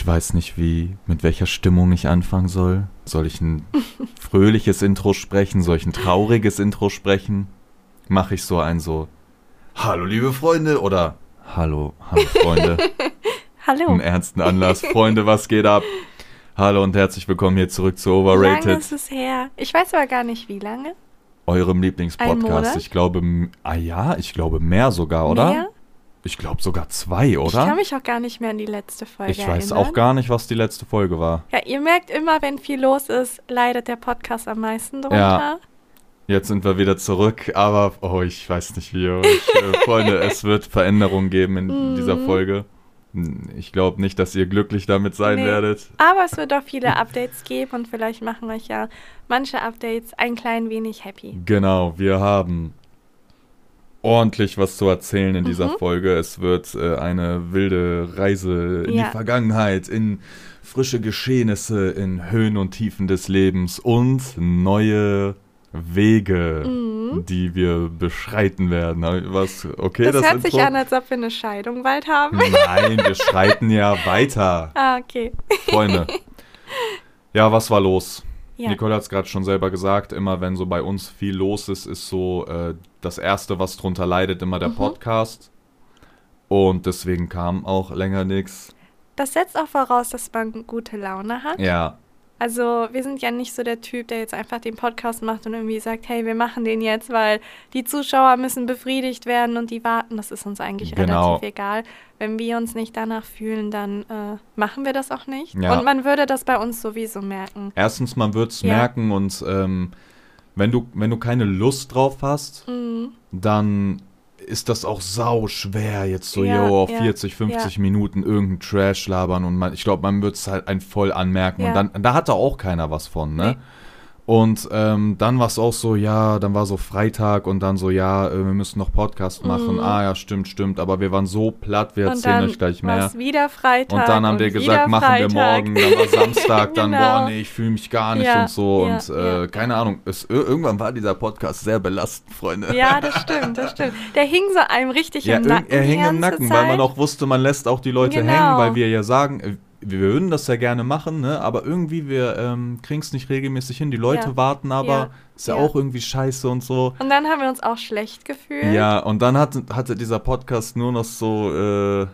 Ich weiß nicht, wie, mit welcher Stimmung ich anfangen soll. Soll ich ein fröhliches Intro sprechen? Soll ich ein trauriges Intro sprechen? Mache ich so ein so, Hallo liebe Freunde oder Hallo, hallo Freunde. Hallo. Einen ernsten Anlass. Freunde, was geht ab? Hallo und herzlich willkommen hier zurück zu Overrated. Lange ist es her. Ich weiß aber gar nicht, wie lange. Eurem Lieblingspodcast. Ich glaube, ah ja, ich glaube mehr sogar, oder? Mehr? Ich glaube sogar zwei, Ich oder? kann mich auch gar nicht mehr an die letzte Folge Ich weiß erinnern. auch gar nicht, was die letzte Folge war. Ja, ihr merkt immer, wenn viel los ist, leidet der Podcast am meisten drunter. Ja. Jetzt sind wir wieder zurück, aber oh, ich weiß nicht wie. Ich, äh, Freunde, es wird Veränderungen geben in Mhm. dieser Folge. Hm, Ich glaube nicht, dass ihr glücklich damit sein Nee. werdet. Aber es wird auch viele Updates geben und vielleicht machen euch ja manche Updates ein klein wenig happy. Genau, wir haben ordentlich was zu erzählen in dieser Mhm. Folge. Es wird äh, eine wilde Reise in Ja. die Vergangenheit, in frische Geschehnisse, in Höhen und Tiefen des Lebens und neue Wege, Mhm. die wir beschreiten werden. Was, okay, das, das, hört Intro? sich an, als ob wir eine Scheidung bald haben. Nein, wir schreiten ja weiter, ah, okay. Freunde. Ja, was war los? Ja. Nicole hat es gerade schon selber gesagt, immer wenn so bei uns viel los ist, ist so äh, das Erste, was drunter leidet, immer der Mhm. Podcast. Und deswegen kam auch länger nichts. Das setzt auch voraus, dass man gute Laune hat. Ja, Also wir sind ja nicht so der Typ, der jetzt einfach den Podcast macht und irgendwie sagt, hey, wir machen den jetzt, weil die Zuschauer müssen befriedigt werden und die warten. Das ist uns eigentlich Genau. relativ egal. Wenn wir uns nicht danach fühlen, dann äh, machen wir das auch nicht. Ja. Und man würde das bei uns sowieso merken. erstens, man wird es Ja. merken und ähm, wenn, du, wenn du keine Lust drauf hast, Mhm. dann ist das auch sau schwer, jetzt so, Ja, yo, auf ja, 40, 50 Minuten irgendeinen Trash labern und man, ich glaube, man wird es halt ein voll anmerken Ja. und dann, da hatte auch keiner was von, ne? Nee. Und ähm, dann war es auch so, ja, dann war so Freitag und dann so, ja, äh, wir müssen noch Podcast machen. Mhm. Ah ja, stimmt, stimmt, aber wir waren so platt, wir Und erzählen dann euch gleich mehr. es wieder Freitag. Und dann haben wir wieder gesagt, machen wir morgen, dann war Samstag, dann, Genau. boah, nee, ich fühle mich gar nicht Ja, und so. ja, und äh, ja. keine Ahnung, es, ir- irgendwann war dieser Podcast sehr belastend, Freunde. Ja, das stimmt, das stimmt. Der hing so einem richtig im Nacken. er hing im Nacken, Zeit. weil man auch wusste, man lässt auch die Leute Genau. hängen, weil wir ja sagen, äh, wir würden das ja gerne machen, ne? aber irgendwie, wir ähm, kriegen es nicht regelmäßig hin. Die Leute Ja. warten aber, Ja. ist ja, Ja. auch irgendwie scheiße und so. Und dann haben wir uns auch schlecht gefühlt. Ja, und dann hatte, hatte dieser Podcast nur noch so, äh,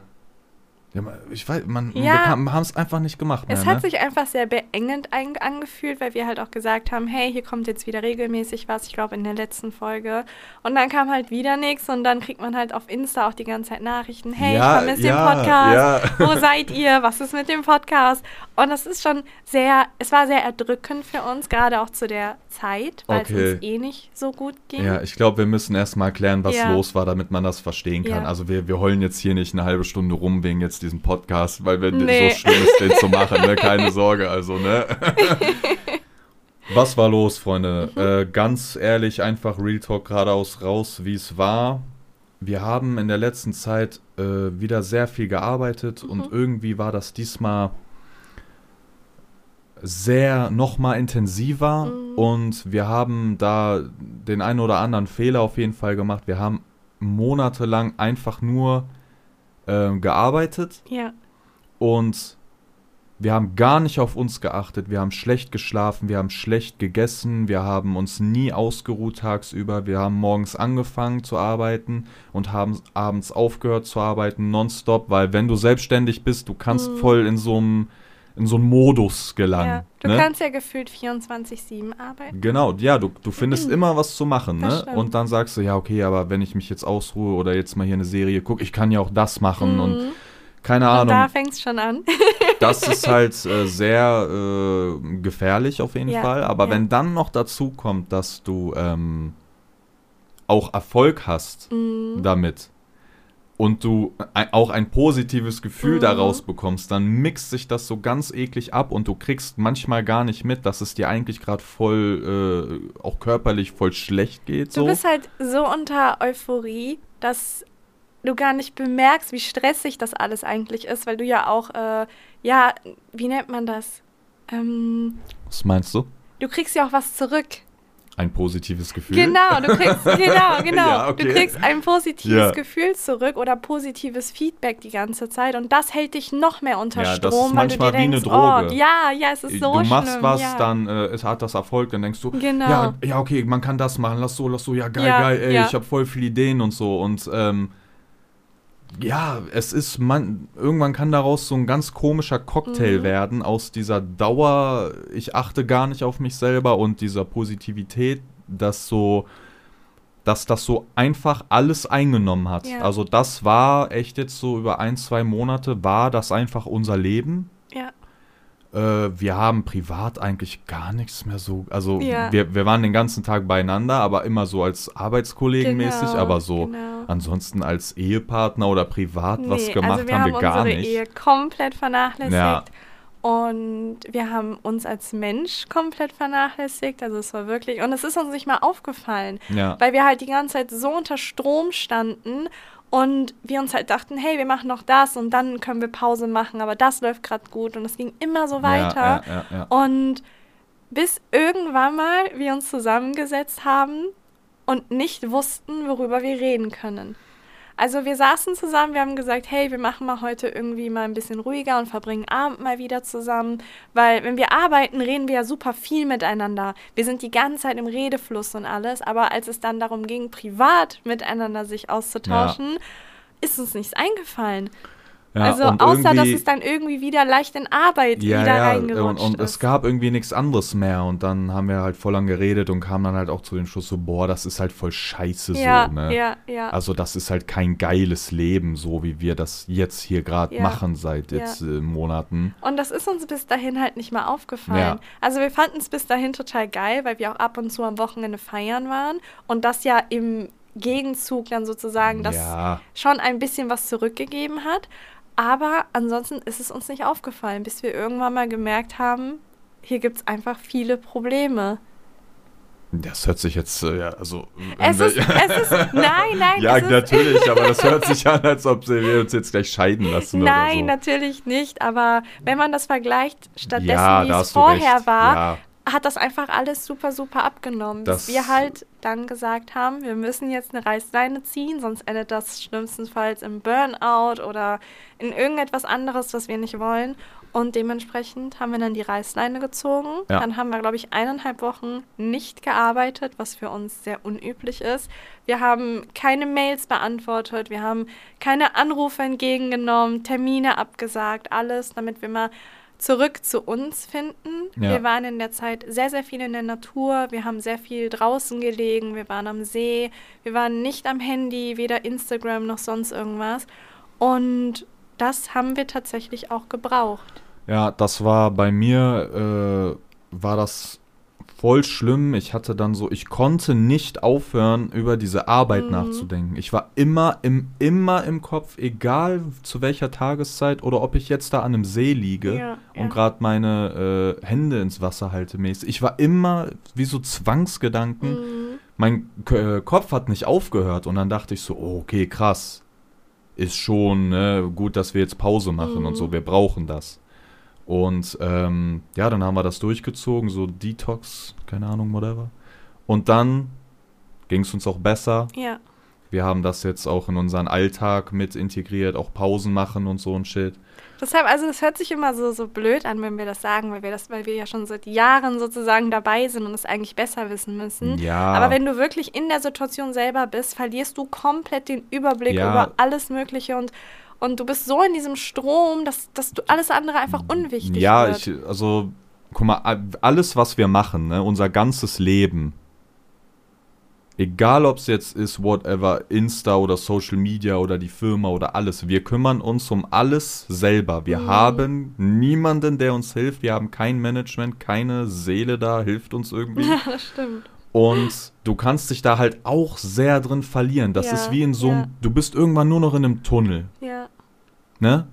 ja, ich weiß, man, Ja. wir haben es einfach nicht gemacht mehr, Es ne? hat sich einfach sehr beengend angefühlt, weil wir halt auch gesagt haben, hey, hier kommt jetzt wieder regelmäßig was, ich glaube in der letzten Folge. Und dann kam halt wieder nichts und dann kriegt man halt auf Insta auch die ganze Zeit Nachrichten, hey, Ja, ich vermisse ja, den Podcast, ja. wo seid ihr, was ist mit dem Podcast? Und das ist schon sehr, es war sehr erdrückend für uns, gerade auch zu der Zeit, weil Okay. es uns eh nicht so gut ging. Ja, ich glaube, wir müssen erstmal erklären, was los war, damit man das verstehen kann. Also wir, wir heulen jetzt hier nicht eine halbe Stunde rum wegen jetzt diesem Podcast, weil wir Nee. so schlimm ist, den zu machen, ne? Keine Sorge, also, ne? was war los, Freunde? Mhm. Äh, ganz ehrlich, einfach Real Talk geradeaus raus, wie es war. Wir haben in der letzten Zeit äh, wieder sehr viel gearbeitet Mhm. und irgendwie war das diesmal sehr nochmal intensiver Mhm. und wir haben da den einen oder anderen Fehler auf jeden Fall gemacht. Wir haben monatelang einfach nur ähm, gearbeitet ja. und wir haben gar nicht auf uns geachtet. Wir haben schlecht geschlafen, wir haben schlecht gegessen, wir haben uns nie ausgeruht tagsüber. Wir haben morgens angefangen zu arbeiten und haben abends aufgehört zu arbeiten, nonstop, weil wenn du selbstständig bist, du kannst Mhm. voll in so einem in so einen Modus gelangen. ja. Du ne? kannst ja gefühlt 24-7 arbeiten. Genau, ja, du, du findest Mhm. immer was zu machen, Das ne? stimmt. Und dann sagst du, ja, okay, aber wenn ich mich jetzt ausruhe oder jetzt mal hier eine Serie gucke, ich kann ja auch das machen und Mhm. keine Und Ahnung. da fängt es schon an. Das ist halt äh, sehr äh, gefährlich auf jeden Ja, Fall. Aber ja. wenn dann noch dazu kommt, dass du ähm, auch Erfolg hast Mhm. damit und du ein, auch ein positives Gefühl Mhm. daraus bekommst, dann mixt sich das so ganz eklig ab und du kriegst manchmal gar nicht mit, dass es dir eigentlich gerade voll, äh, auch körperlich voll schlecht geht. Du So. bist halt so unter Euphorie, dass du gar nicht bemerkst, wie stressig das alles eigentlich ist, weil du ja auch, äh, ja, wie nennt man das? Ähm, Was meinst du? du kriegst ja auch was zurück. Ein positives Gefühl. Genau, du kriegst, genau, genau. Ja, okay. Du kriegst ein positives Ja. Gefühl zurück oder positives Feedback die ganze Zeit und das hält dich noch mehr unter Ja, das Strom, ist weil du dir manchmal wie eine denkst, Droge. oh, ja, ja, es ist so du machst schlimm. was, ja. dann äh, es hat das Erfolg, dann denkst du, Genau. ja, ja, okay, man kann das machen, lass so, lass so, ja, geil, geil, ey, ich habe voll viele Ideen und so. Und ähm, ja, es ist, man, irgendwann kann daraus so ein ganz komischer Cocktail Mhm. werden aus dieser Dauer, ich achte gar nicht auf mich selber und dieser Positivität, dass so, dass das so einfach alles eingenommen hat. Ja. Also das war echt jetzt so über ein, zwei Monate, war das einfach unser Leben. Äh, wir haben privat eigentlich gar nichts mehr so. Also Ja. wir, wir waren den ganzen Tag beieinander, aber immer so als Arbeitskollegen mäßig, Genau, aber so genau. ansonsten als Ehepartner oder privat was Nee, gemacht also wir haben haben wir gar unsere nicht. Ehe komplett vernachlässigt. Ja. Und wir haben uns als Mensch komplett vernachlässigt. Also es war wirklich, und es ist uns nicht mal aufgefallen, Ja. weil wir halt die ganze Zeit so unter Strom standen und wir uns halt dachten, hey, wir machen noch das und dann können wir Pause machen, aber das läuft gerade gut und es ging immer so weiter. Ja, ja, ja. Und bis irgendwann mal wir uns zusammengesetzt haben und nicht wussten, worüber wir reden können. Also wir saßen zusammen, wir haben gesagt, hey, wir machen mal heute irgendwie mal ein bisschen ruhiger und verbringen Abend mal wieder zusammen, weil wenn wir arbeiten, reden wir ja super viel miteinander. Wir sind die ganze Zeit im Redefluss und alles, aber als es dann darum ging, privat miteinander sich auszutauschen, ist uns nichts eingefallen. Ja, also außer, dass es dann irgendwie wieder leicht in Arbeit ja, wieder ja, reingerutscht und, und ist. es gab irgendwie nichts anderes mehr und dann haben wir halt voll lang geredet und kamen dann halt auch zu dem Schluss so, boah, das ist halt voll scheiße ja, so, ne? ja, ja. Also das ist halt kein geiles Leben, so wie wir das jetzt hier gerade machen seit jetzt äh, Monaten. Und das ist uns bis dahin halt nicht mal aufgefallen. Also wir fanden es bis dahin total geil, weil wir auch ab und zu am Wochenende feiern waren und das ja im Gegenzug dann sozusagen das ja, schon ein bisschen was zurückgegeben hat. Aber ansonsten ist es uns nicht aufgefallen, bis wir irgendwann mal gemerkt haben, hier gibt es einfach viele Probleme. das hört sich jetzt, äh, ja, also. Es ist, es ist, nein, nein, ja, es ist, natürlich, aber das hört sich an, als ob wir uns jetzt gleich scheiden lassen Nein, oder so. natürlich nicht. Aber wenn man das vergleicht, stattdessen, ja, wie es vorher recht. war, Ja, hat das einfach alles super, super abgenommen. Das- bis wir halt dann gesagt haben, wir müssen jetzt eine Reißleine ziehen, sonst endet das schlimmstenfalls im Burnout oder in irgendetwas anderes, was wir nicht wollen. Und dementsprechend haben wir dann die Reißleine gezogen. Ja. Dann haben wir, glaube ich, eineinhalb Wochen nicht gearbeitet, was für uns sehr unüblich ist. Wir haben keine Mails beantwortet, wir haben keine Anrufe entgegengenommen, Termine abgesagt, alles, damit wir mal zurück zu uns finden. Ja. Wir waren in der Zeit sehr, sehr viel in der Natur. Wir haben sehr viel draußen gelegen. Wir waren am See. Wir waren nicht am Handy, weder Instagram noch sonst irgendwas. Und das haben wir tatsächlich auch gebraucht. Ja, das war bei mir, äh, war das voll schlimm. Ich hatte dann so, ich konnte nicht aufhören, über diese Arbeit Mhm. nachzudenken. Ich war immer im, immer im Kopf, egal zu welcher Tageszeit oder ob ich jetzt da an einem See liege Ja, und ja. gerade meine äh, Hände ins Wasser halte mäßig. Ich war immer wie so Zwangsgedanken. Mhm. Mein K äh, Kopf hat nicht aufgehört und dann dachte ich so, oh, okay, krass. Ist schon ne, gut, dass wir jetzt Pause machen und Mhm. so, wir brauchen das. Und ähm, ja, dann haben wir das durchgezogen, so Detox, keine Ahnung, whatever. Und dann ging es uns auch besser. Ja, Wir haben das jetzt auch in unseren Alltag mit integriert, auch Pausen machen und so ein Shit. deshalb, also das hört sich immer so, so blöd an, wenn wir das sagen, weil wir das, weil wir ja schon seit Jahren sozusagen dabei sind und es eigentlich besser wissen müssen. Ja. Aber wenn du wirklich in der Situation selber bist, verlierst du komplett den Überblick Ja. über alles Mögliche und, und du bist so in diesem Strom, dass, dass du alles andere einfach unwichtig Ja, wird. ich, also, guck mal, alles, was wir machen, ne, unser ganzes Leben, egal ob es jetzt ist, whatever, Insta oder Social Media oder die Firma oder alles, wir kümmern uns um alles selber. Wir Mhm. haben niemanden, der uns hilft. Wir haben kein Management, keine Seele da, hilft uns irgendwie. ja, das stimmt. Und du kannst dich da halt auch sehr drin verlieren. Das Ja, ist wie in so einem, ja. du bist irgendwann nur noch in einem Tunnel. Ne?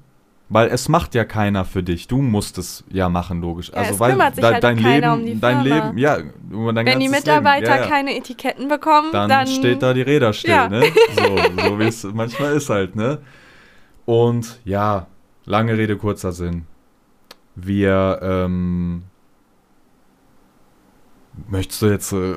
Weil es macht ja keiner für dich. Du musst es ja machen, logisch. Ja, also es weil sich de- halt dein Leben, um die dein Firma. Leben, ja, dein Wenn die Mitarbeiter Leben. Ja, ja. keine Etiketten bekommen, dann, dann, steht da die Räder still, ne? So, so wie es manchmal ist halt, ne? Und ja, lange Rede, kurzer Sinn. Wir, ähm, Möchtest du jetzt äh,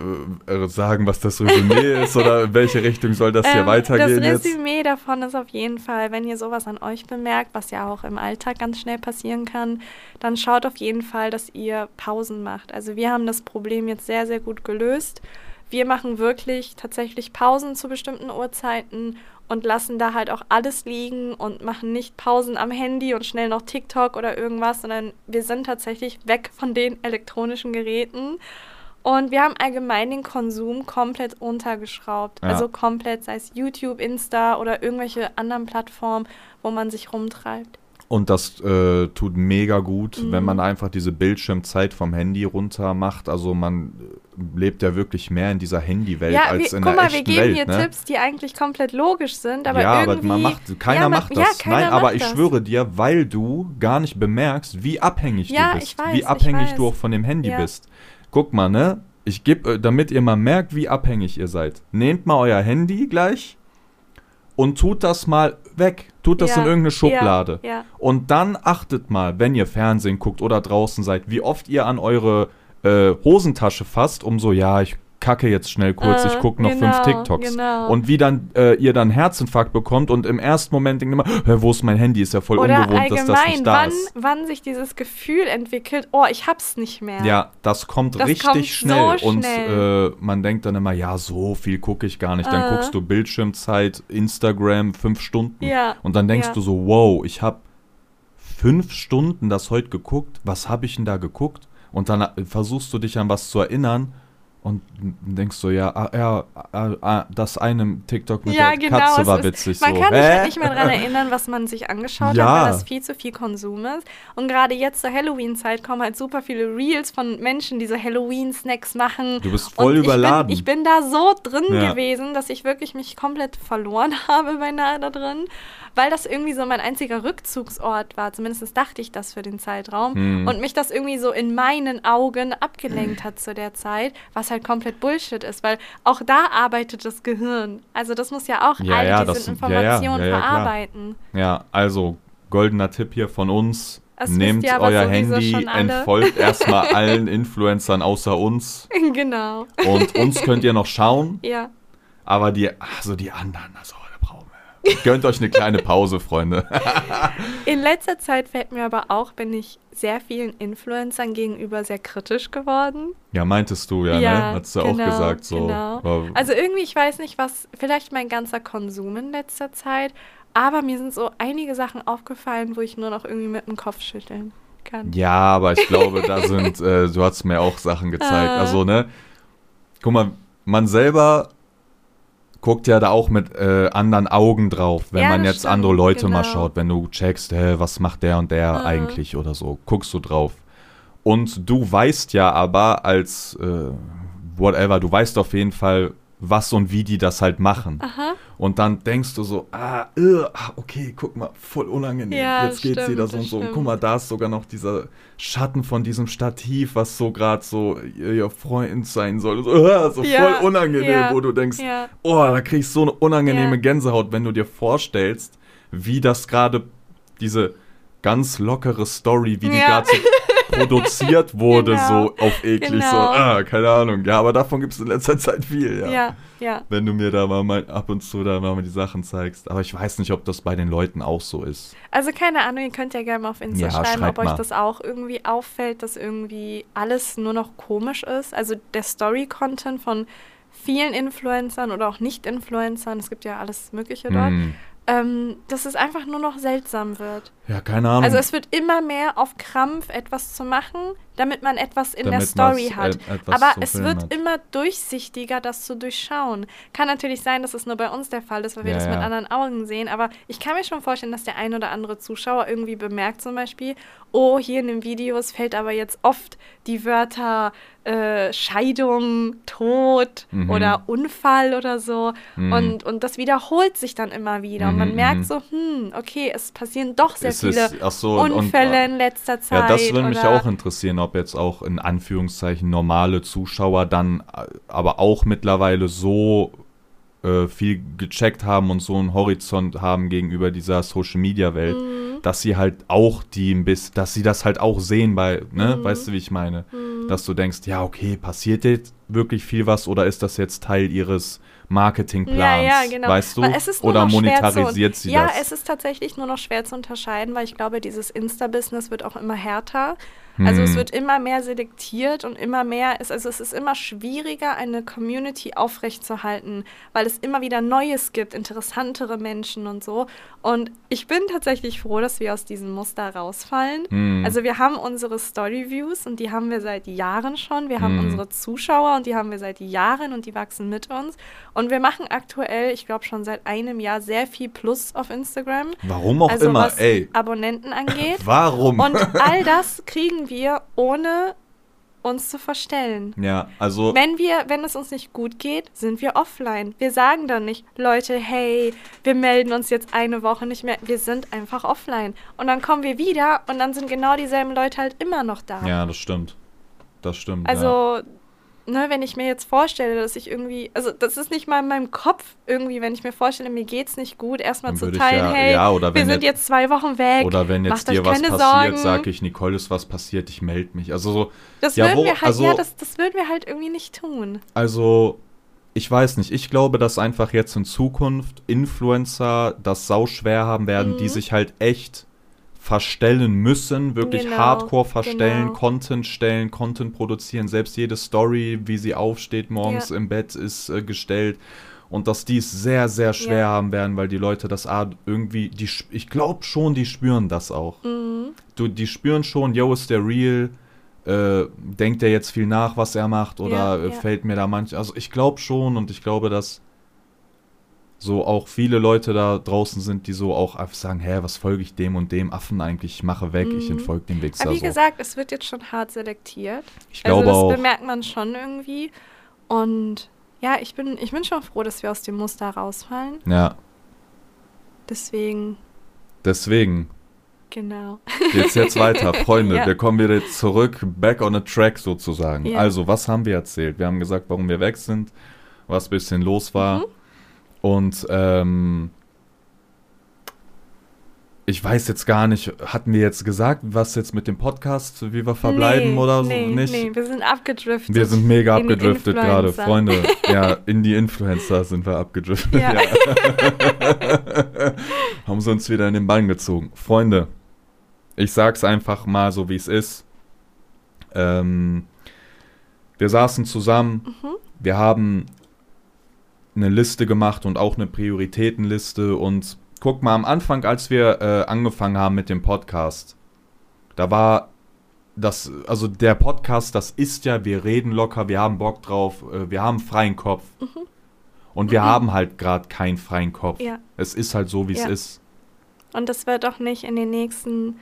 äh, sagen, was das Resümee ist oder in welche Richtung soll das hier Ähm, weitergehen das jetzt? Resümee davon ist auf jeden Fall, wenn ihr sowas an euch bemerkt, was ja auch im Alltag ganz schnell passieren kann, dann schaut auf jeden Fall, dass ihr Pausen macht. Also wir haben das Problem jetzt sehr, sehr gut gelöst. Wir machen wirklich tatsächlich Pausen zu bestimmten Uhrzeiten und lassen da halt auch alles liegen und machen nicht Pausen am Handy und schnell noch TikTok oder irgendwas, sondern wir sind tatsächlich weg von den elektronischen Geräten. Und wir haben allgemein den Konsum komplett untergeschraubt. Ja. Also komplett, sei es YouTube, Insta oder irgendwelche anderen Plattformen, wo man sich rumtreibt. Und das äh, tut mega gut, Mhm. wenn man einfach diese Bildschirmzeit vom Handy runter macht. Also man äh, lebt ja wirklich mehr in dieser Handywelt ja, als wir, in guck der mal, wir echten geben Welt. hier ne? Tipps, die eigentlich komplett logisch sind, aber ja, irgendwie... aber man macht, keiner Ja, man- macht ja, das. keiner Nein, aber macht ich das. schwöre dir, weil du gar nicht bemerkst, wie abhängig Ja, du bist, weiß, wie abhängig du auch von dem Handy Ja. bist. Guck mal, ne? Ich gebe, damit ihr mal merkt, wie abhängig ihr seid. Nehmt mal euer Handy gleich und tut das mal weg. Tut das Ja, in irgendeine Schublade. Ja, ja. Und dann achtet mal, wenn ihr Fernsehen guckt oder draußen seid, wie oft ihr an eure äh, Hosentasche fasst, um so, ja, ich kacke jetzt schnell kurz, Äh, ich gucke noch genau, fünf TikToks. genau. Und wie dann äh, ihr dann Herzinfarkt bekommt und im ersten Moment denkt immer, "Hä, wo ist mein Handy? Ist ja voll Oder ungewohnt, dass das nicht da wann, ist. wann sich dieses Gefühl entwickelt, oh, ich hab's nicht mehr. Ja, das kommt Das richtig kommt so schnell. Und schnell. äh, man denkt dann immer, ja, so viel gucke ich gar nicht. Dann Äh. guckst du Bildschirmzeit, Instagram, fünf Stunden. Ja, Und dann denkst ja. du so, wow, ich habe fünf Stunden das heute geguckt. Was habe ich denn da geguckt? Und dann äh, versuchst du dich an was zu erinnern und denkst so, ja, ah, ja, ah, ah, das eine TikTok mit Ja, der genau, Katze war ist- witzig. Man so. kann sich halt nicht mehr daran erinnern, was man sich angeschaut Ja. hat, weil das viel zu viel Konsum ist. Und gerade jetzt zur Halloween-Zeit kommen halt super viele Reels von Menschen, die so Halloween-Snacks machen. Du bist voll und überladen. Ich bin, ich bin da so drin Ja. gewesen, dass ich wirklich mich komplett verloren habe beinahe da drin, weil das irgendwie so mein einziger Rückzugsort war. Zumindest dachte ich das für den Zeitraum. Hm. Und mich das irgendwie so in meinen Augen abgelenkt hat zu der Zeit, was halt komplett Bullshit ist, weil auch da arbeitet das Gehirn. Also das muss ja auch Ja, all ja, diese Informationen ja, ja, verarbeiten. Ja, also goldener Tipp hier von uns. Das Nehmt euer Handy, entfolgt erstmal allen Influencern außer uns. genau. Und uns könnt ihr noch schauen, Ja. aber die, also die anderen, also da brauchen wir. Gönnt euch eine kleine Pause, Freunde. In letzter Zeit fällt mir aber auch, bin ich sehr vielen Influencern gegenüber sehr kritisch geworden. Ja, meintest du ja, ne? Hast du auch genau, gesagt so. Genau. Also irgendwie, ich weiß nicht, was, vielleicht mein ganzer Konsum in letzter Zeit, aber mir sind so einige Sachen aufgefallen, wo ich nur noch irgendwie mit dem Kopf schütteln kann. Ja, aber ich glaube, da sind, äh, du hast mir auch Sachen gezeigt. Äh. Also, ne? Guck mal, man selber guckt ja da auch mit äh, anderen Augen drauf, wenn Ja, man jetzt stimmt, andere Leute mal genau. schaut, wenn du checkst, hä, was macht der und der Mhm. eigentlich oder so, guckst du drauf. Und du weißt ja aber als äh, whatever, du weißt auf jeden Fall, was und wie die das halt machen. Aha. Und dann denkst du so, ah, äh, ah, okay, guck mal, voll unangenehm. Ja, Jetzt geht's stimmt, wieder so und so. Und guck mal, da ist sogar noch dieser Schatten von diesem Stativ, was so gerade so ihr, Freund sein soll. So, ah, so Ja, voll unangenehm, ja, wo du denkst, oh, da kriegst du so eine unangenehme. Gänsehaut, wenn du dir vorstellst, wie das gerade diese ganz lockere Story, wie die gerade so produziert wurde, Genau, so auf eklig, so, genau. ah, keine Ahnung. Ja, aber davon gibt es in letzter Zeit viel, ja Ja, ja. wenn du mir da mal, mal ab und zu da mal die Sachen zeigst. Aber ich weiß nicht, ob das bei den Leuten auch so ist. Also keine Ahnung, ihr könnt ja gerne mal auf Insta Ja, schreiben, ob euch mal. das auch irgendwie auffällt, dass irgendwie alles nur noch komisch ist. Also der Story-Content von vielen Influencern oder auch Nicht-Influencern, es gibt ja alles Mögliche dort, Hm. Ähm, dass es einfach nur noch seltsam wird. Ja, keine Ahnung. Also es wird immer mehr auf Krampf etwas zu machen, damit man etwas in der Damit Story man's, hat. äh, etwas Aber es wird hat. immer durchsichtiger, das zu durchschauen. Kann natürlich sein, dass es nur bei uns der Fall ist, weil wir Ja, das mit ja. anderen Augen sehen. Aber ich kann mir schon vorstellen, dass der ein oder andere Zuschauer irgendwie bemerkt zum Beispiel, oh, hier in den Videos fällt aber jetzt oft die Wörter äh, Scheidung, Tod Mhm. oder Unfall oder so. Mhm. Und, und das wiederholt sich dann immer wieder. Und man Mhm, merkt mhm. so, hm, okay, es passieren doch sehr Es viele ist- so, und- und- Unfälle in letzter Zeit. ja, das würde mich auch interessieren, ob jetzt auch in Anführungszeichen normale Zuschauer dann äh, aber auch mittlerweile so äh, viel gecheckt haben und so einen Horizont haben gegenüber dieser Social Media Welt, Mhm. dass sie halt auch die ein bisschen, dass sie das halt auch sehen bei, ne, Mhm. weißt du, wie ich meine? Mhm. Dass du denkst, ja, okay, passiert jetzt wirklich viel was oder ist das jetzt Teil ihres Marketingplans? Ja, ja, genau. Weißt du? Oder monetarisiert zu, sie ja, das? es ist tatsächlich nur noch schwer zu unterscheiden, weil ich glaube, dieses Insta-Business wird auch immer härter. Also es Hm. wird immer mehr selektiert und immer mehr ist, also es ist immer schwieriger, eine Community aufrechtzuerhalten, weil es immer wieder Neues gibt, interessantere Menschen und so. Und ich bin tatsächlich froh, dass wir aus diesem Muster rausfallen. Hm. Also wir haben unsere Story-Views und die haben wir seit Jahren schon. Wir haben Hm. unsere Zuschauer und die haben wir seit Jahren und die wachsen mit uns. Und wir machen aktuell, ich glaube schon seit einem Jahr, sehr viel Plus auf Instagram. Warum auch also immer, was ey. Abonnenten angeht. Warum? Und all das kriegen wir, ohne uns zu verstellen. ja, also Wenn wir, wenn es uns nicht gut geht, sind wir offline. Wir sagen dann nicht, Leute, hey, wir melden uns jetzt eine Woche nicht mehr. Wir sind einfach offline. Und dann kommen wir wieder und dann sind genau dieselben Leute halt immer noch da. ja, das stimmt. Das stimmt. ja. Ne, wenn ich mir jetzt vorstelle, dass ich irgendwie, also das ist nicht mal in meinem Kopf irgendwie, wenn ich mir vorstelle, mir geht's nicht gut, erstmal zu teilen, ja- hey, ja, wir sind jetzt- jetzt zwei Wochen weg. Oder wenn jetzt dir was passiert, sage ich, Nicole, ist was passiert, ich melde mich. Also so, Das Ja, würden wo- wir halt, also- ja, das, das würden wir halt irgendwie nicht tun. Also, ich weiß nicht. Ich glaube, dass einfach jetzt in Zukunft Influencer das sau schwer haben werden, die Mhm. sich halt echt verstellen müssen, wirklich Genau, hardcore verstellen, genau. Content stellen, Content produzieren. Selbst jede Story, wie sie aufsteht morgens Ja. im Bett, ist äh, gestellt. Und dass die es sehr, sehr schwer Ja. haben werden, weil die Leute das irgendwie, die, ich glaube schon, die spüren das auch. Mhm. Du, die spüren schon, yo, ist der real? Äh, denkt er jetzt viel nach, was er macht? Oder Ja, äh, ja. fällt mir da manch. Also ich glaube schon und ich glaube, dass so auch viele Leute da draußen sind, die so auch einfach sagen, hä, was folge ich dem und dem Affen eigentlich? Ich mache weg, ich Mhm. entfolge dem Wichser. Aber wie so. gesagt, es wird jetzt schon hart selektiert. ich glaube also das auch. bemerkt man schon irgendwie. Und ja, ich bin, ich bin schon froh, dass wir aus dem Muster rausfallen. Ja, Deswegen, deswegen genau. geht's jetzt weiter. Freunde, Ja. wir kommen wieder zurück, back on a track sozusagen. Ja. Also, was haben wir erzählt? Wir haben gesagt, warum wir weg sind, was ein bisschen los war. Mhm. Und ähm, ich weiß jetzt gar nicht, hatten wir jetzt gesagt, was jetzt mit dem Podcast, wie wir verbleiben nee, oder so? nee, nicht? Nee, wir sind abgedriftet. Wir sind mega In abgedriftet gerade. Freunde. Ja, in die Influencer sind wir abgedriftet. Ja. Haben sie uns wieder in den Bann gezogen. Freunde, ich sag's einfach mal so, wie es ist. Ähm, wir saßen zusammen, Mhm. wir haben eine Liste gemacht und auch eine Prioritätenliste. Und guck mal, am Anfang, als wir äh, angefangen haben mit dem Podcast, da war das, also der Podcast, das ist ja, wir reden locker, wir haben Bock drauf, äh, wir haben freien Kopf. Und wir haben halt gerade keinen freien Kopf. Ja. Es ist halt so, wie es Ja. ist. Und das wird auch nicht in den nächsten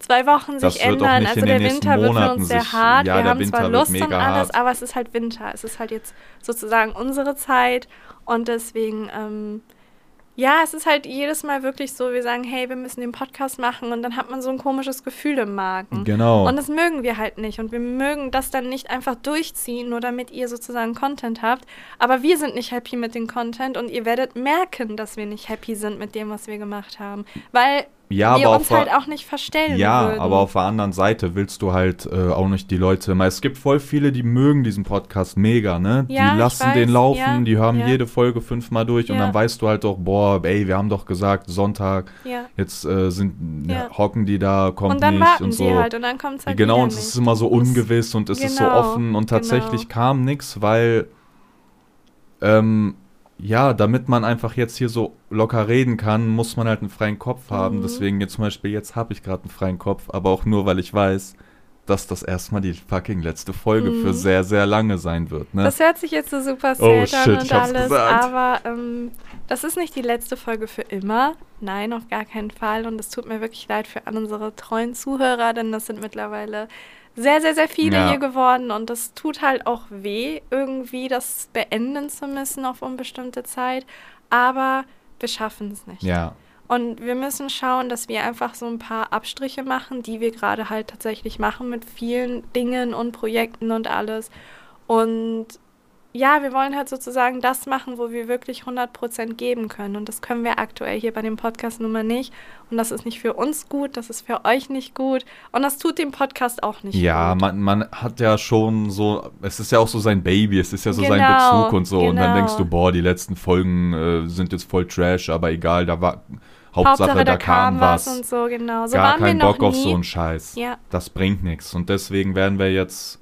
zwei Wochen Das sich auch ändern. Also der Winter wird für uns sehr sich- hart. ja, wir haben Winter zwar Lust und alles, hart. aber es ist halt Winter. Es ist halt jetzt sozusagen unsere Zeit. Und deswegen, ähm, ja, es ist halt jedes Mal wirklich so, wir sagen, hey, wir müssen den Podcast machen und dann hat man so ein komisches Gefühl im Magen. Genau. Und das mögen wir halt nicht. Und wir mögen das dann nicht einfach durchziehen, nur damit ihr sozusagen Content habt. Aber wir sind nicht happy mit dem Content und ihr werdet merken, dass wir nicht happy sind mit dem, was wir gemacht haben. Weil ja, wir aber uns auf halt der- auch nicht verstellen Ja, würden. aber auf der anderen Seite willst du halt äh, auch nicht die Leute. Mal, es gibt voll viele, die mögen diesen Podcast mega, ne? Ja, die lassen den weiß, laufen, ja, die hören ja. jede Folge fünfmal durch und dann weißt du halt doch, boah, ey, wir haben doch gesagt, Sonntag, jetzt äh, sind hocken die da, kommt Und dann nicht warten und so. halt und dann kommt es halt genau, und es ist immer so ungewiss und es ist so Genau, offen und tatsächlich genau. kam nichts, weil ähm, ja, damit man einfach jetzt hier so locker reden kann, muss man halt einen freien Kopf haben. Mhm. Deswegen jetzt zum Beispiel, jetzt habe ich gerade einen freien Kopf, aber auch nur, weil ich weiß, dass das erstmal die fucking letzte Folge Mhm. für sehr, sehr lange sein wird. Ne? Das hört sich jetzt so super Oh, sad shit, an ich und hab's alles, gesagt. aber ähm, das ist nicht die letzte Folge für immer. Nein, auf gar keinen Fall. Und es tut mir wirklich leid für all unsere treuen Zuhörer, denn das sind mittlerweile sehr, sehr, sehr viele Ja. hier geworden. Und das tut halt auch weh, irgendwie das beenden zu müssen auf unbestimmte Zeit. Aber wir schaffen es nicht. ja, Und wir müssen schauen, dass wir einfach so ein paar Abstriche machen, die wir gerade halt tatsächlich machen mit vielen Dingen und Projekten und alles. Und ja, wir wollen halt sozusagen das machen, wo wir wirklich 100% geben können. Und das können wir aktuell hier bei dem Podcast nun mal nicht. Und das ist nicht für uns gut, das ist für euch nicht gut. Und das tut dem Podcast auch nicht Ja, gut. man, man hat ja schon so, es ist ja auch so sein Baby, es ist ja so sein Genau, Bezug und so. Und dann genau. denkst du, boah, die letzten Folgen äh, sind jetzt voll Trash, aber egal, da war, Hauptsache, Hauptsache, da, kam was. und so, genau. So Gar waren wir kein noch Bock auf nie. so einen Scheiß. Ja. Das bringt nichts. Und deswegen werden wir jetzt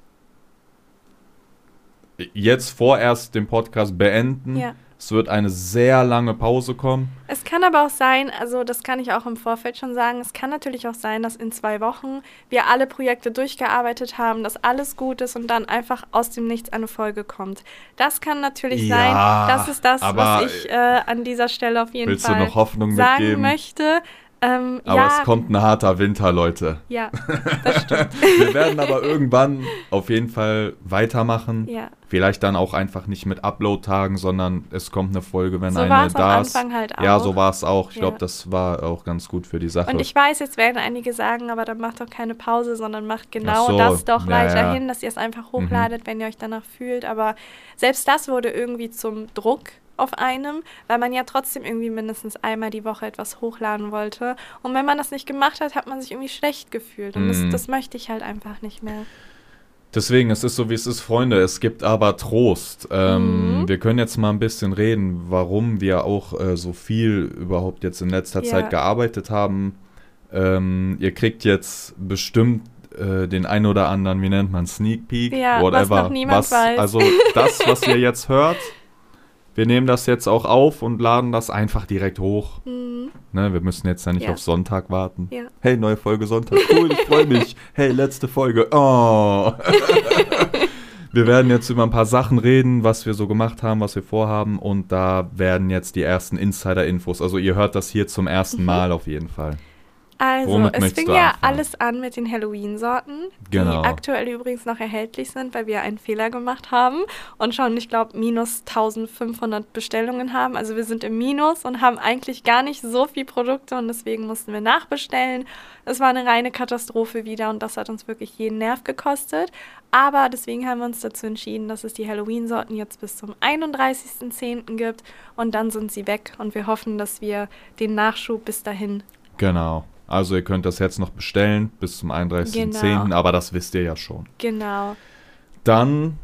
jetzt vorerst den Podcast beenden. Ja. Es wird eine sehr lange Pause kommen. Es kann aber auch sein, also das kann ich auch im Vorfeld schon sagen, es kann natürlich auch sein, dass in zwei Wochen wir alle Projekte durchgearbeitet haben, dass alles gut ist und dann einfach aus dem Nichts eine Folge kommt. Das kann natürlich Ja, sein. Das ist das, was ich äh, an dieser Stelle auf jeden Fall noch Hoffnung sagen möchte. Ähm, Aber ja, es kommt ein harter Winter, Leute. Ja, das stimmt. Wir werden aber irgendwann auf jeden Fall weitermachen. ja. Vielleicht dann auch einfach nicht mit Upload-Tagen, sondern es kommt eine Folge, wenn So eine da ist. Halt Ja, so war es auch. Ich Ja. glaube, das war auch ganz gut für die Sache. Und ich weiß, jetzt werden einige sagen, aber dann macht doch keine Pause, sondern macht genau so, das doch ja, weiterhin, dass ihr es einfach hochladet, wenn ihr euch danach fühlt. Aber selbst das wurde irgendwie zum Druck auf einem, weil man ja trotzdem irgendwie mindestens einmal die Woche etwas hochladen wollte. Und wenn man das nicht gemacht hat, hat man sich irgendwie schlecht gefühlt. Und Mhm. das, das möchte ich halt einfach nicht mehr. Deswegen, es ist so, wie es ist, Freunde. Es gibt aber Trost. Ähm, Mhm. Wir können jetzt mal ein bisschen reden, warum wir auch äh, so viel überhaupt jetzt in letzter Ja. Zeit gearbeitet haben. Ähm, ihr kriegt jetzt bestimmt äh, den ein oder anderen, wie nennt man, Sneak Peek, Ja, was noch niemand weiß. Also das, was ihr jetzt hört, wir nehmen das jetzt auch auf und laden das einfach direkt hoch. Mhm. Ne, wir müssen jetzt ja nicht Ja. auf Sonntag warten. Ja. Hey, neue Folge Sonntag. Cool, ich freue mich. Hey, letzte Folge. Oh. wir werden jetzt über ein paar Sachen reden, was wir so gemacht haben, was wir vorhaben. Und da werden jetzt die ersten Insider-Infos. Also ihr hört das hier zum ersten Mhm. Mal auf jeden Fall. Also, Womit es fing ja anfangen? alles an mit den Halloween-Sorten, Genau. die aktuell übrigens noch erhältlich sind, weil wir einen Fehler gemacht haben und schon, ich glaube, minus 1500 Bestellungen haben. Also wir sind im Minus und haben eigentlich gar nicht so viel Produkte und deswegen mussten wir nachbestellen. Es war eine reine Katastrophe wieder und das hat uns wirklich jeden Nerv gekostet. Aber deswegen haben wir uns dazu entschieden, dass es die Halloween-Sorten jetzt bis zum 31.10. gibt und dann sind sie weg und wir hoffen, dass wir den Nachschub bis dahin Genau. Also ihr könnt das jetzt noch bestellen bis zum 31.10., Genau. aber das wisst ihr ja schon. Genau. Dann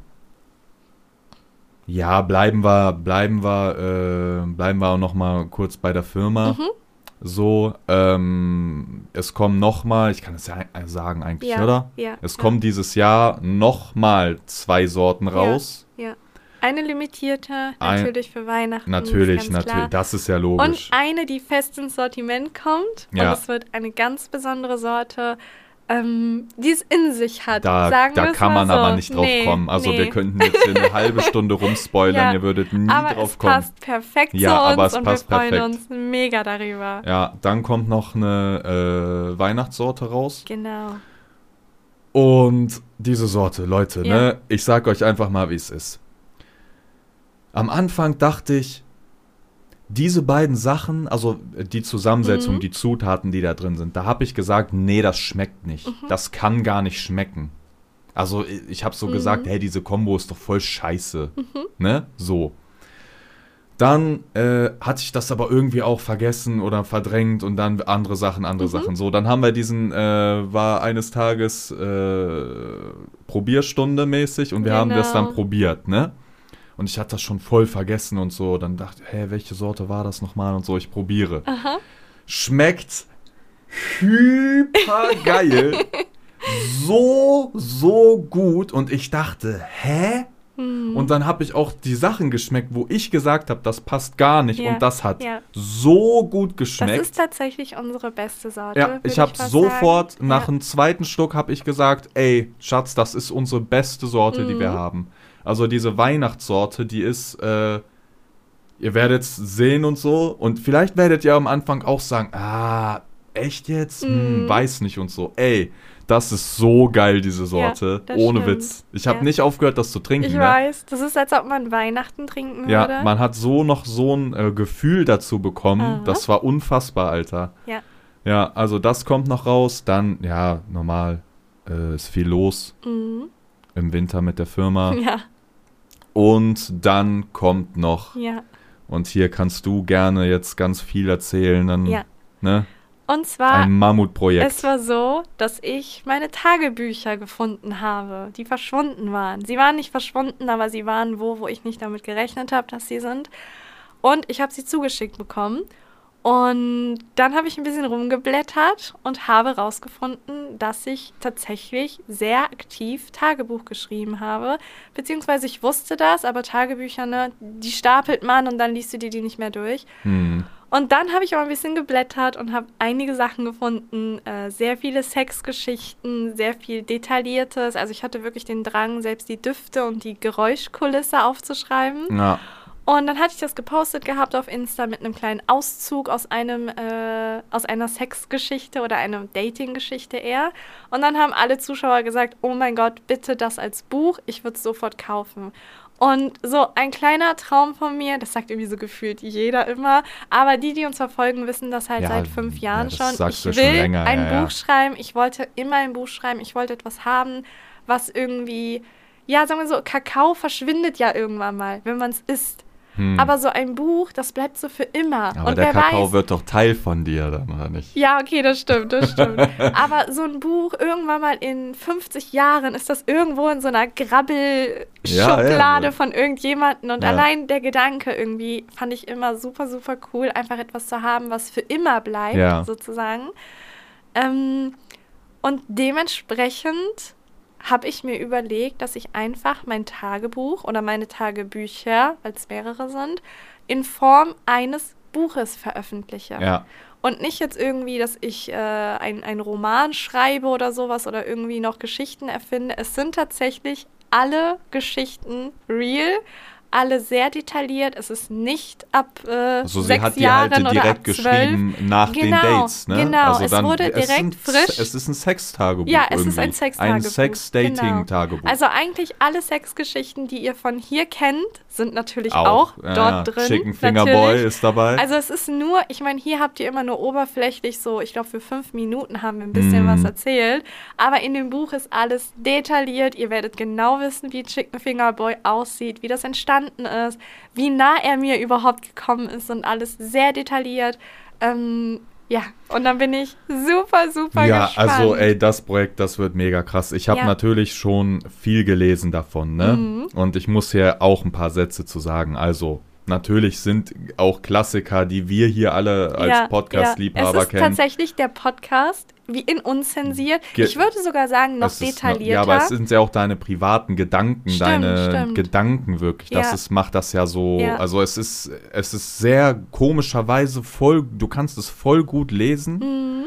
ja, bleiben wir, bleiben wir, äh, bleiben wir auch noch mal kurz bei der Firma. Mhm. So, ähm, es kommen noch mal, ich kann es ja sagen eigentlich, Ja, oder? ja, Es ja. kommen dieses Jahr noch mal zwei Sorten raus. Eine limitierte, Ein- natürlich für Weihnachten. Natürlich, natürlich, das ist ja Und logisch. eine, die fest ins Sortiment kommt. Ja. Und es wird eine ganz besondere Sorte, ähm, die es in sich hat. Da, sagen da kann man so. aber nicht drauf Nee, kommen. Also nee. wir könnten jetzt hier eine halbe Stunde rumspoilern, Ja, ihr würdet nie aber drauf es kommen. passt perfekt Ja, zu aber uns es und passt wir freuen perfekt. uns mega darüber. Ja, dann kommt noch eine äh, Weihnachtssorte raus. Genau. Und diese Sorte, Leute, Ja. ne, ich sag euch einfach mal, wie es ist. Am Anfang dachte ich, diese beiden Sachen, also äh, die Zusammensetzung, Mhm. die Zutaten, die da drin sind, da habe ich gesagt, nee, das schmeckt nicht. Mhm. Das kann gar nicht schmecken. Also ich- habe so Mhm. gesagt, hey, diese Kombo ist doch voll scheiße. Ne? So. Dann äh, hatte ich das aber irgendwie auch vergessen oder verdrängt und dann andere Sachen, andere Mhm. Sachen. So, dann haben wir diesen, äh, war eines Tages äh, Probierstunde mäßig und wir haben das dann Genau. probiert, ne? Und ich hatte das schon voll vergessen und so. Dann dachte ich, hä, welche Sorte war das nochmal und so, ich probiere. Aha. Schmeckt hyper geil. so, so gut. Und ich dachte, hä? Hm. Und dann habe ich auch die Sachen geschmeckt, wo ich gesagt habe, das passt gar nicht. Ja, Und das hat ja. so gut Das geschmeckt. ist tatsächlich unsere beste Sorte. ja, ich habe sofort sagen. nach ja. dem zweiten Schluck habe ich gesagt, ey, Schatz, das ist unsere beste Sorte, die wir Mhm. haben. Also diese Weihnachtssorte, die ist, äh, ihr werdet es sehen und so. Und vielleicht werdet ihr am Anfang auch sagen, ah, echt jetzt? Hm, Mhm. weiß nicht und so. Ey, das ist so geil, diese Sorte. das Ohne stimmt. Witz. Ich habe Ja. nicht aufgehört, das zu trinken. Ich ne? weiß, das ist, als ob man Weihnachten trinken Ja, würde. man hat so noch so ein äh, Gefühl dazu bekommen. Aha. Das war unfassbar, Alter. Ja. Ja, also das kommt noch raus. Dann, ja, normal äh, ist viel los Mhm. im Winter mit der Firma. Ja. Und dann kommt noch, Ja. und hier kannst du gerne jetzt ganz viel erzählen, dann, Ja. ne? Und zwar, Ein Mammutprojekt. es war so, dass ich meine Tagebücher gefunden habe, die verschwunden waren. Sie waren nicht verschwunden, aber sie waren wo, wo ich nicht damit gerechnet habe, dass sie sind. Und ich habe sie zugeschickt bekommen. Und dann habe ich ein bisschen rumgeblättert und habe herausgefunden, dass ich tatsächlich sehr aktiv Tagebuch geschrieben habe. Beziehungsweise ich wusste das, aber Tagebücher, ne, die stapelt man und dann liest du dir die nicht mehr durch. Hm. Und dann habe ich aber ein bisschen geblättert und habe einige Sachen gefunden, äh, sehr viele Sexgeschichten, sehr viel Detailliertes. Also ich hatte wirklich den Drang, selbst die Düfte und die Geräuschkulisse aufzuschreiben. Ja. Und dann hatte ich das gepostet gehabt auf Insta mit einem kleinen Auszug aus einem äh, aus einer Sexgeschichte oder einer Dating-Geschichte eher. Und dann haben alle Zuschauer gesagt: Oh mein Gott, bitte das als Buch, ich würde es sofort kaufen. Und so ein kleiner Traum von mir, das sagt irgendwie so gefühlt jeder immer, aber die, die uns verfolgen, wissen das halt Ja, seit fünf ja, Jahren das schon. Ich will schon länger, ein ja, ja. Buch schreiben, ich wollte immer ein Buch schreiben, ich wollte etwas haben, was irgendwie, ja, sagen wir so, Kakao verschwindet ja irgendwann mal, wenn man es isst. Hm. Aber so ein Buch, das bleibt so für immer. Aber und der Kakao weiß. wird doch Teil von dir dann, oder nicht? Ja, okay, das stimmt, das stimmt. Aber so ein Buch, irgendwann mal in 50 Jahren, ist das irgendwo in so einer Grabbelschublade ja. von irgendjemanden. Und Ja. allein der Gedanke irgendwie fand ich immer super, super cool, einfach etwas zu haben, was für immer bleibt, Ja. sozusagen. Ähm, und dementsprechend habe ich mir überlegt, dass ich einfach mein Tagebuch oder meine Tagebücher, weil es mehrere sind, in Form eines Buches veröffentliche. Ja. Und nicht jetzt irgendwie, dass ich äh, ein, ein Roman schreibe oder sowas oder irgendwie noch Geschichten erfinde. Es sind tatsächlich alle Geschichten real, alle sehr detailliert. Es ist nicht ab äh, Also sie sechs hat die Jahren halt oder direkt ab geschrieben nach Genau, den Dates, ne? genau. Also Es dann, wurde es direkt ist, frisch. Es ist ein Sextagebuch. Ja, es ist irgendwie. ein Sextagebuch. Ein Sex-Dating-Tagebuch. Genau. Also eigentlich alle Sexgeschichten, die ihr von hier kennt, sind natürlich auch, auch, ja. dort drin. Chicken Finger natürlich. Boy ist dabei. Also es ist nur, ich meine, hier habt ihr immer nur oberflächlich so, ich glaube für fünf Minuten haben wir ein bisschen Mhm. was erzählt, aber in dem Buch ist alles detailliert. Ihr werdet genau wissen, wie Chicken Finger Boy aussieht, wie das entstanden ist, wie nah er mir überhaupt gekommen ist und alles sehr detailliert. Ähm, ja, und dann bin ich super, super ja, gespannt. also ey, das Projekt, das wird mega krass. Ich habe Ja. natürlich schon viel gelesen davon, ne? Mhm. Und ich muss hier auch ein paar Sätze zu sagen. Also, natürlich sind auch Klassiker, die wir hier alle als Ja, ja. Podcast-Liebhaber Es ist kennen. tatsächlich der Podcast, wie in unzensiert. Ge- ich würde sogar sagen, noch detaillierter. ja, aber es sind ja auch deine privaten Gedanken, Stimmt, deine stimmt. Gedanken wirklich. Das Ja. ist, macht das ja so. Ja. Also es ist, es ist sehr komischerweise voll, du kannst es voll gut lesen. Mhm.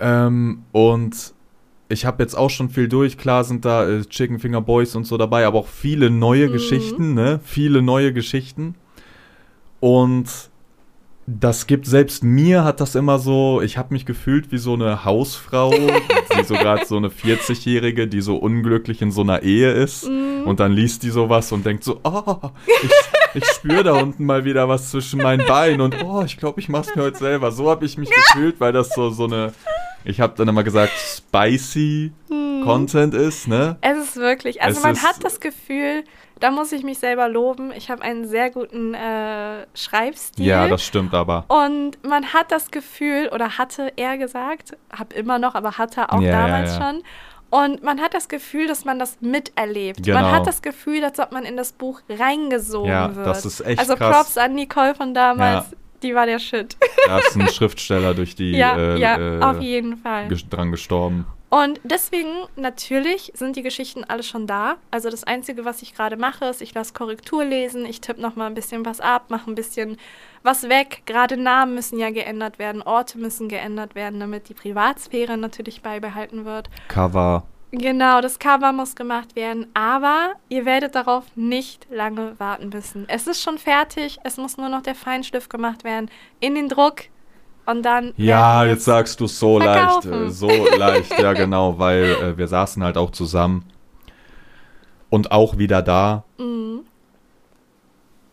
Ähm, und ich habe jetzt auch schon viel durch. Klar sind da äh, Chicken Finger Boys und so dabei, aber auch viele neue Mhm. Geschichten, ne? Viele neue Geschichten. Und das gibt selbst mir hat das immer so, ich habe mich gefühlt wie so eine Hausfrau, die so gerade so eine 40-Jährige, die so unglücklich in so einer Ehe ist Mhm. und dann liest die sowas und denkt so, oh, ich, ich spüre da unten mal wieder was zwischen meinen Beinen und oh, ich glaube, ich mach's mir heute selber. So habe ich mich gefühlt, weil das so so eine, ich habe dann immer gesagt, spicy Content ist, ne? Es ist wirklich, also Es man hat das Gefühl, da muss ich mich selber loben. Ich habe einen sehr guten äh, Schreibstil. Ja, das stimmt aber. und man hat das Gefühl, oder hatte er gesagt, hab immer noch, aber hatte auch Ja, ja, damals ja. schon. Und man hat das Gefühl, dass man das miterlebt. Genau. Man hat das Gefühl, als ob man in das Buch reingesogen Ja, wird. das ist echt also krass. Props an Nicole von damals, Ja. die war der Shit. Da ist ein Schriftsteller durch die ja, äh, ja, äh, auf jeden Fall. dran gestorben. Und deswegen, natürlich, sind die Geschichten alle schon da. Also das Einzige, was ich gerade mache, ist, ich lasse Korrektur lesen, ich tippe noch mal ein bisschen was ab, mache ein bisschen was weg. Gerade Namen müssen ja geändert werden, Orte müssen geändert werden, damit die Privatsphäre natürlich beibehalten wird. Cover. Genau, das Cover muss gemacht werden, aber ihr werdet darauf nicht lange warten müssen. Es ist schon fertig, es muss nur noch der Feinschliff gemacht werden in den Druck und dann. Ja, jetzt sagst du es so verkaufen. leicht. äh, So leicht, ja genau, weil äh, wir saßen halt auch zusammen. Und auch wieder da. Mhm.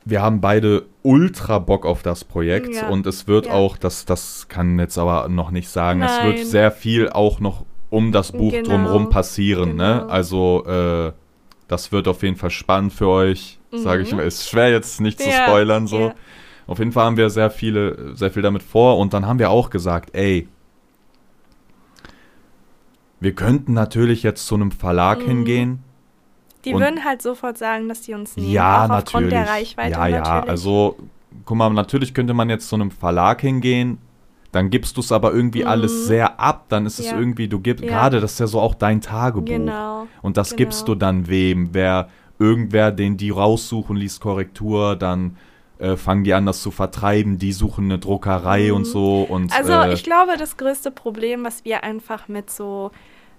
Wir haben beide ultra Bock auf das Projekt Ja. und es wird Ja. auch, das, das kann jetzt aber noch nicht sagen, es wird Nein. sehr viel auch noch um das Buch Genau. drumherum passieren. Ne? Genau. Also äh, Das wird auf jeden Fall spannend für euch, sage ich Mhm. mal. Ist schwer jetzt nicht zu Ja, spoilern so. Auf jeden Fall haben wir sehr viele, sehr viel damit vor und dann haben wir auch gesagt, ey, wir könnten natürlich jetzt zu einem Verlag Mhm. hingehen. Die würden halt sofort sagen, dass die uns nehmen. Ja, auch aufgrund natürlich. der Reichweite ja, ja, natürlich. also guck mal, natürlich könnte man jetzt zu einem Verlag hingehen, dann gibst du es aber irgendwie Mhm. alles sehr ab, dann ist es Ja. irgendwie, du gibst, Ja. gerade das ist ja so auch dein Tagebuch. Genau. Und das genau. gibst du dann wem? Wer, irgendwer, den die raussuchen, liest Korrektur, dann äh, fangen die an, das zu vertreiben, die suchen eine Druckerei Mhm. und so. Und, Also äh, ich glaube, das größte Problem, was wir einfach mit so,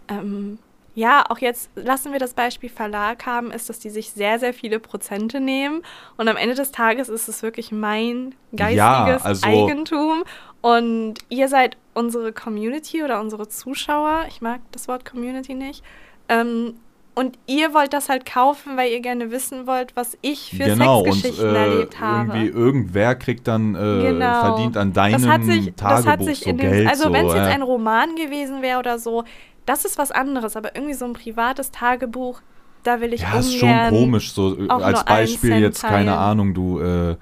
ähm, ja, auch jetzt lassen wir das Beispiel Verlag haben, ist, dass die sich sehr, sehr viele Prozente nehmen und am Ende des Tages ist es wirklich mein geistiges also- Eigentum und ihr seid unsere Community oder unsere Zuschauer, ich mag das Wort Community nicht, ähm, und ihr wollt das halt kaufen, weil ihr gerne wissen wollt, was ich für genau, und Sexgeschichten äh, erlebt habe. irgendwie irgendwer kriegt dann, äh, Genau. verdient an deinem das hat sich, Tagebuch das hat sich so in dem, Geld. also so, wenn es jetzt äh. ein Roman gewesen wäre oder so, das ist was anderes, aber irgendwie so ein privates Tagebuch, da will ich Ja, ist schon ungern komisch. So als Beispiel jetzt, keine. Ahnung, du, äh,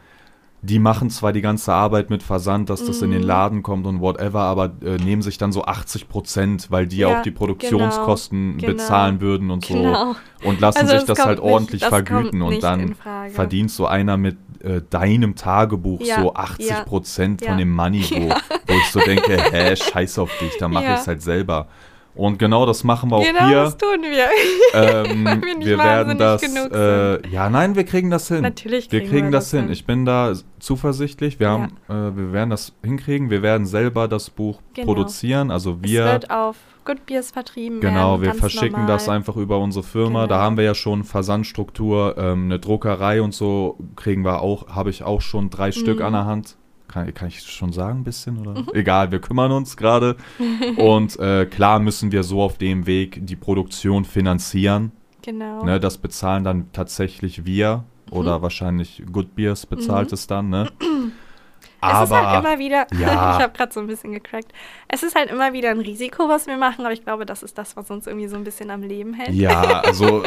die machen zwar die ganze Arbeit mit Versand, dass das in den Mhm. Laden kommt und whatever, aber äh, nehmen sich dann so 80 Prozent, weil die Ja, auch die Produktionskosten genau, bezahlen würden und so. Genau. Und lassen Also sich das halt nicht- ordentlich das vergüten und dann verdient so einer mit äh, deinem Tagebuch Ja, so 80 Prozent ja, von dem Money, wo, wo ich so denke, hä, scheiß auf dich, dann mache Ja. ich es halt selber. Und genau das machen wir auch Genau, hier. das tun wir. Ähm, wir wir werden das. Äh, ja, nein, wir kriegen das hin. Natürlich wir kriegen kriegen wir das das hin. hin. Ich bin da zuversichtlich. Wir, Ja. haben, äh, wir werden das hinkriegen. Wir werden selber das Buch Genau. produzieren. Also es wir. wird auf Good Beers vertrieben Genau, wir verschicken normal. das einfach über unsere Firma. Da Genau. haben wir ja schon Versandstruktur, ähm, eine Druckerei und so kriegen wir auch, habe ich auch schon drei Stück Mhm. an der Hand. Kann, kann ich schon sagen ein bisschen oder? Egal, wir kümmern uns gerade. und äh, klar müssen wir so auf dem Weg die Produktion finanzieren. Genau. Ne, das bezahlen dann tatsächlich wir oder wahrscheinlich Good Beers bezahlt Mhm. es dann, ne? es ist halt immer wieder, ja. ich habe gerade so ein bisschen gecrackt. Es ist halt immer wieder ein Risiko, was wir machen, aber ich glaube, das ist das, was uns irgendwie so ein bisschen am Leben hält. Ja, also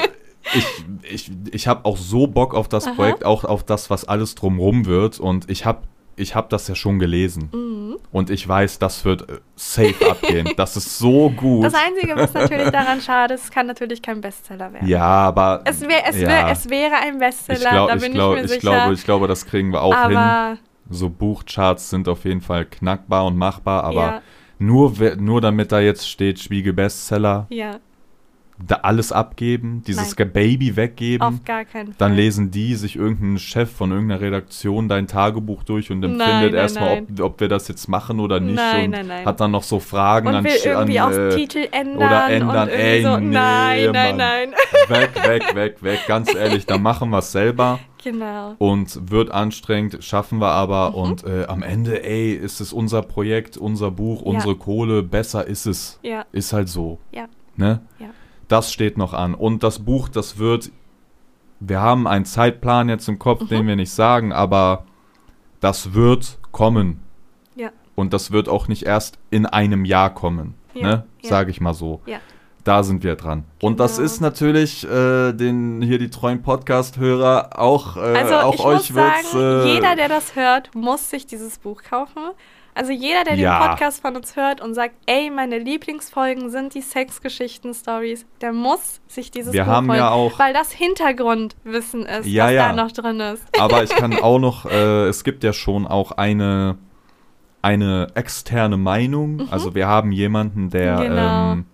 ich, ich, ich habe auch so Bock auf das Aha. Projekt, auch auf das, was alles drumrum wird. Und ich habe ich hab das ja schon gelesen. Mhm. Und ich weiß, das wird äh, safe abgehen. Das ist so gut. Das Einzige, was natürlich daran schade ist, es kann natürlich kein Bestseller werden. ja, aber Es, wär, es, ja, wär, es wäre ein Bestseller, ich, glaub, da ich, bin glaub, ich mir ich, sicher. glaube, ich glaube, das kriegen wir auch hin. aber So Buchcharts sind auf jeden Fall knackbar und machbar, aber ja, nur, nur damit da jetzt steht Spiegel Bestseller, ja, da alles abgeben, dieses Nein. Baby weggeben. auf gar keinen Fall. Dann lesen die sich irgendein Chef von irgendeiner Redaktion dein Tagebuch durch und empfindet erstmal, ob, ob wir das jetzt machen oder nicht. Nein, und nein, nein. hat dann noch so Fragen und an, will irgendwie an auch äh, Titel ändern. oder ändern. Ey, so, nee, nein, nein, Mann. nein. weg, weg, weg, weg. Ganz ehrlich, dann machen wir es selber genau. und wird anstrengend, schaffen wir aber. Mhm. Und äh, am Ende, ey, ist es unser Projekt, unser Buch, Ja. unsere Kohle, besser ist es. Ja, Ist halt so. Ja. Ne? Ja. Das steht noch an. Und das Buch, das wird. Wir haben einen Zeitplan jetzt im Kopf, Mhm. den wir nicht sagen, aber das wird kommen. Ja. Und das wird auch nicht erst in einem Jahr kommen. Ja, Ne? ja. Sage ich mal so. Ja. Da sind wir dran. Und das Genau. ist natürlich äh, den hier die treuen Podcast-Hörer auch, äh, Also auch ich euch sagen, äh, jeder, der das hört, muss sich dieses Buch kaufen. Also jeder, der Ja. den Podcast von uns hört und sagt, ey, meine Lieblingsfolgen sind die Sexgeschichten-Stories, der muss sich dieses Wir Buch haben holen, ja auch- weil das Hintergrundwissen ist, Ja, was ja. da noch drin ist. Aber ich kann auch noch, äh, es gibt ja schon auch eine, eine externe Meinung. Also wir haben jemanden, der, Mhm. Genau. ähm,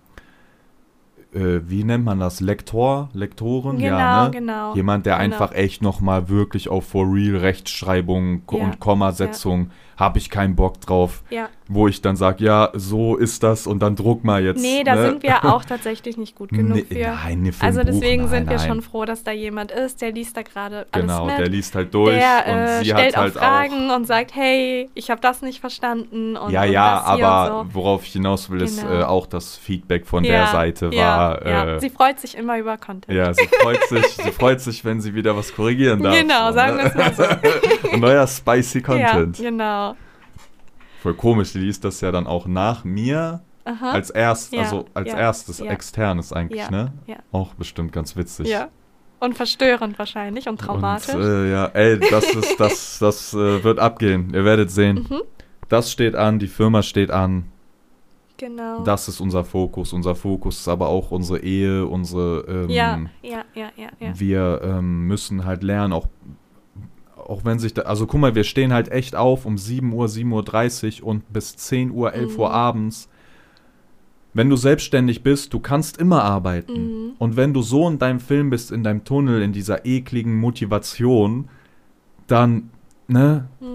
äh, wie nennt man das? Lektor? Lektorin? Genau, ja, ne? genau. Jemand, der genau. einfach echt nochmal wirklich auf For Real Rechtschreibung Ja, und Kommasetzung habe ich keinen Bock drauf. Ja. Wo ich dann sage, ja, so ist das und dann druck mal jetzt. Nee, da ne? sind wir auch tatsächlich nicht gut genug Nee, für. Nein, nee, für also Buch, deswegen nein, sind wir nein. schon froh, dass da jemand ist, der liest da gerade alles Genau, mit. der liest halt durch der und äh, sie stellt hat halt auch Fragen und sagt, hey, ich habe das nicht verstanden und, ja, und ja, hier aber und so. worauf ich hinaus will, ist Genau. äh, auch das Feedback von Ja, der Seite ja, war. ja. Äh, Sie freut sich immer über Content. ja, sie freut sich, sie freut sich, wenn sie wieder was korrigieren darf. Genau, so, sagen ne? wir es mal so. Neuer spicy Content. Ja, genau. Voll komisch, die liest das ja dann auch nach mir Aha. als erst, Ja, also als ja, erstes ja. externes eigentlich, ne? ja. Auch bestimmt ganz witzig. ja. Und verstörend wahrscheinlich und traumatisch. Und, äh, ja, ey, das ist, das, das äh, wird abgehen. Ihr werdet sehen. Mhm. Das steht an, die Firma steht an. Genau. Das ist unser Fokus. Unser Fokus ist aber auch unsere Ehe, unsere. Ähm, ja, ja, ja, ja, ja. Wir ähm, müssen halt lernen, auch, auch wenn sich da. Also guck mal, wir stehen halt echt auf um 7 Uhr, 7.30 Uhr und bis 10 Uhr, 11 Uhr Mhm. abends. Wenn du selbstständig bist, du kannst immer arbeiten. Mhm. Und wenn du so in deinem Film bist, in deinem Tunnel, in dieser ekligen Motivation, dann, ne, Mhm.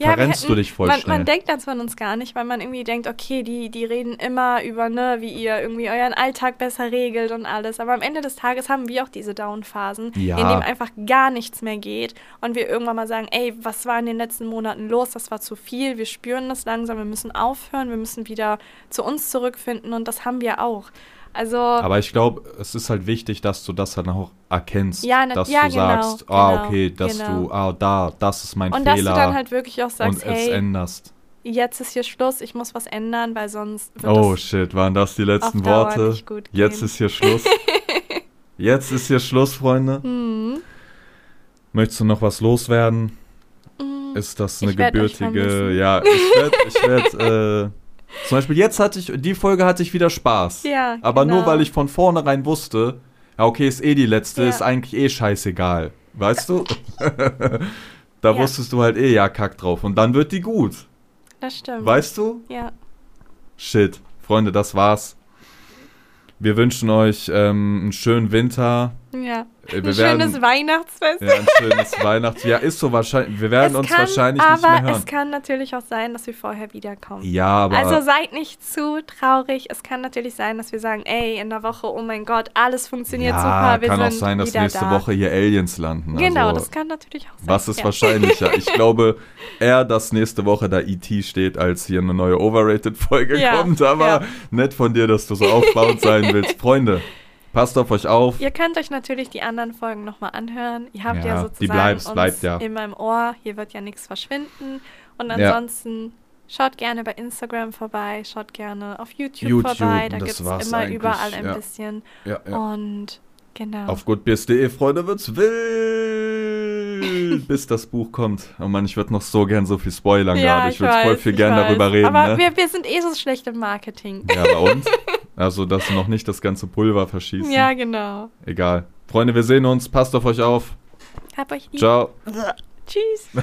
Verrennst du dich voll man, schnell. Man denkt das von uns gar nicht, weil man irgendwie denkt, okay, die, die reden immer über, ne, wie ihr irgendwie euren Alltag besser regelt und alles. Aber am Ende des Tages haben wir auch diese Down-Phasen, Ja. in denen einfach gar nichts mehr geht und wir irgendwann mal sagen, ey, was war in den letzten Monaten los? Das war zu viel. Wir spüren das langsam. Wir müssen aufhören. Wir müssen wieder zu uns zurückfinden und das haben wir auch. Also Aber ich glaube, es ist halt wichtig, dass du das dann auch erkennst. Ja, na- dass ja, du genau, sagst, ah, genau, okay, dass genau. du, ah, da, das ist mein und dass Fehler. du dann halt wirklich auch sagst, und es hey, änderst. jetzt ist hier Schluss, ich muss was ändern, weil sonst Oh shit, waren das die letzten Worte? Jetzt ist hier Schluss. Jetzt ist hier Schluss, Freunde. Mhm. Möchtest du noch was loswerden? Mhm. Ist das eine gebürtige. Ja, ich werde, ich werd, äh, zum Beispiel jetzt hatte ich, die Folge hatte ich wieder Spaß. Ja, Aber nur genau. weil ich von vornherein wusste, ja, okay, ist eh die letzte, Ja. ist eigentlich eh scheißegal. Weißt du? da Ja. wusstest du halt eh, ja, kack drauf. Und dann wird die gut. Das stimmt. Weißt du? Ja. Shit. Freunde, das war's. Wir wünschen euch ähm, einen schönen Winter. Ja. Äh, Ein Wir schönes werden, Weihnachtsfest. ja, ein schönes Weihnachtsjahr. Ist so wahrscheinlich. Wir werden es uns kann, wahrscheinlich aber nicht mehr hören. es kann natürlich auch sein, dass wir vorher wiederkommen. Ja, aber. Also seid nicht zu traurig. Es kann natürlich sein, dass wir sagen, ey, in der Woche, oh mein Gott, alles funktioniert ja, super. Wir kann auch sein, dass nächste da. Woche hier Aliens landen. Genau, also, das kann natürlich auch sein. Was ist ja. wahrscheinlicher? Ich glaube eher, dass nächste Woche da E.T. steht, als hier eine neue Overrated-Folge Ja, kommt. Aber nett von dir, dass du so aufbauend sein willst. Freunde, passt auf euch auf. Ihr könnt euch natürlich die anderen Folgen nochmal anhören. Ihr habt ja, Ja, sozusagen die bleibt- uns bleibt ja. immer im Ohr. Hier wird ja nichts verschwinden. Und Ja. ansonsten schaut gerne bei Instagram vorbei, schaut gerne auf YouTube, YouTube, vorbei. Da gibt es immer überall ein ja. bisschen. Ja, ja. Und genau. Auf goodbeers.de, Freunde, wird's wild, bis das Buch kommt. Oh Mann, ich würde noch so gern so viel spoilern gerade. Ich würde voll viel ich gern weiß. darüber reden. Aber ne? wir, wir sind eh so schlecht im Marketing. Ja, bei uns. Also, dass sie noch nicht das ganze Pulver verschießen. Ja, genau. Egal. Freunde, wir sehen uns. Passt auf euch auf. Hab euch lieb. Ciao. Tschüss.